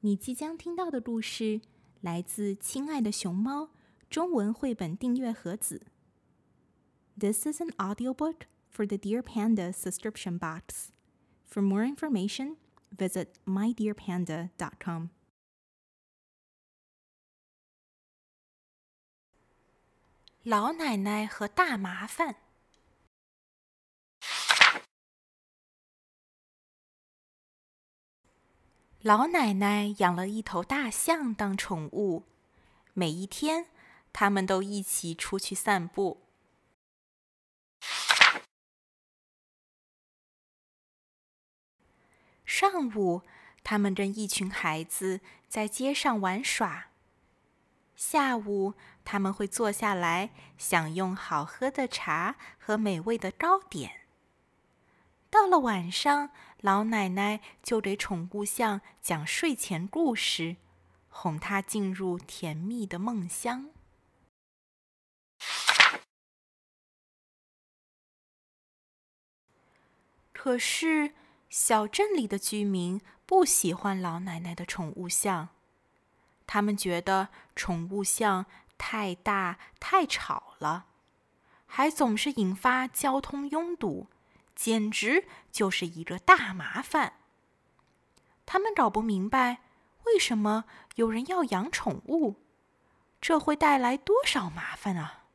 你即将听到的故事来自《亲爱的熊猫》中文绘本订阅盒子。This is an audiobook for the Dear Panda subscription box. For more information, visit mydearpanda.com. 老奶奶和大麻烦。老奶奶养了一头大象当宠物，每一天，他们都一起出去散步。上午，他们跟一群孩子在街上玩耍。下午，他们会坐下来享用好喝的茶和美味的糕点。到了晚上，老奶奶就给宠物象讲睡前故事，哄它进入甜蜜的梦乡。可是，小镇里的居民不喜欢老奶奶的宠物象，他们觉得宠物象太大、太吵了，还总是引发交通拥堵。简直就是一个大麻烦。他们搞不明白，为什么有人要养宠物，这会带来多少麻烦啊！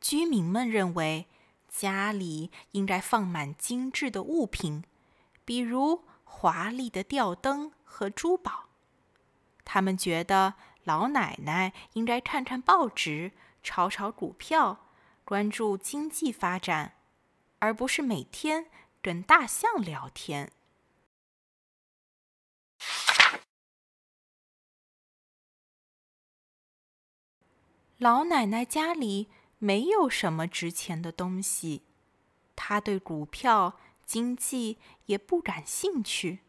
居民们认为，家里应该放满精致的物品，比如华丽的吊灯和珠宝。他们觉得。老奶奶应该看看报纸，炒炒股票，关注经济发展，而不是每天跟大象聊天。老奶奶家里没有什么值钱的东西，她对股票、经济也不感兴趣。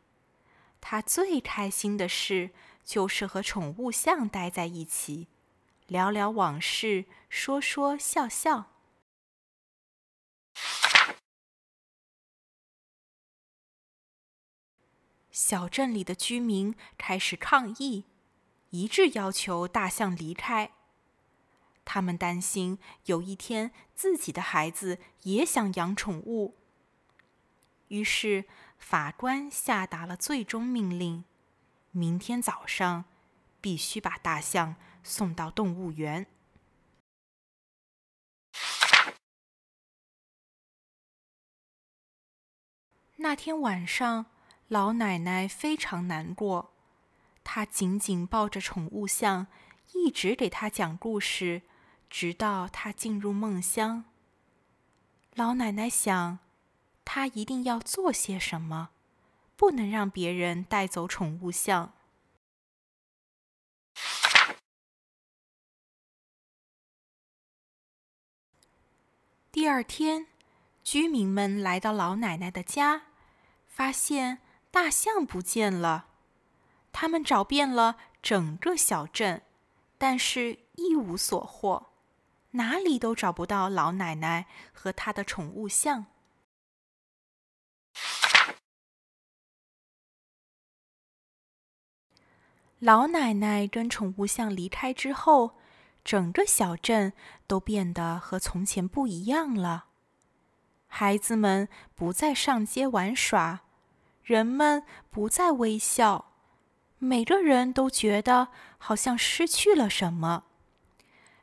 她最开心的是。就是和宠物象待在一起，聊聊往事，说说笑笑。小镇里的居民开始抗议，一致要求大象离开。他们担心有一天自己的孩子也想养宠物，于是法官下达了最终命令。明天早上，必须把大象送到动物园。那天晚上，老奶奶非常难过，她紧紧抱着宠物象，一直给它讲故事，直到它进入梦乡。老奶奶想，她一定要做些什么。不能让别人带走宠物象。第二天，居民们来到老奶奶的家，发现大象不见了。他们找遍了整个小镇，但是一无所获，哪里都找不到老奶奶和她的宠物象。老奶奶跟宠物象离开之后，整个小镇都变得和从前不一样了。孩子们不再上街玩耍，人们不再微笑，每个人都觉得好像失去了什么。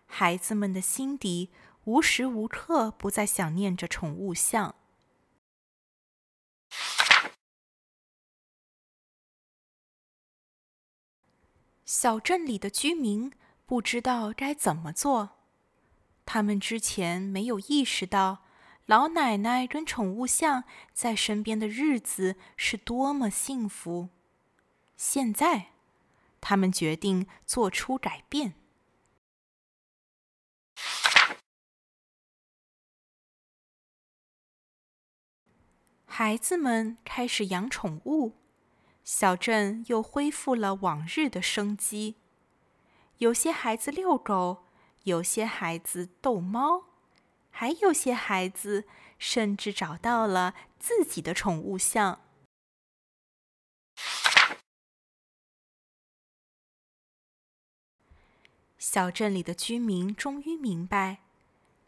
孩子们的心底无时无刻不在想念着宠物象。小镇里的居民不知道该怎么做，他们之前没有意识到老奶奶跟宠物象在身边的日子是多么幸福。现在，他们决定做出改变。孩子们开始养宠物。小镇又恢复了往日的生机。有些孩子遛狗，有些孩子逗猫，还有些孩子甚至找到了自己的宠物象。小镇里的居民终于明白，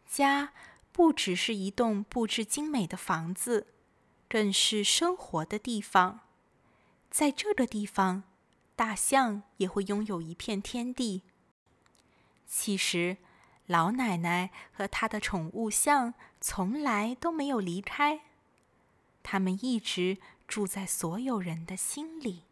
家不只是一栋布置精美的房子，更是生活的地方。在这个地方，大象也会拥有一片天地。其实，老奶奶和她的宠物象从来都没有离开，他们一直住在所有人的心里。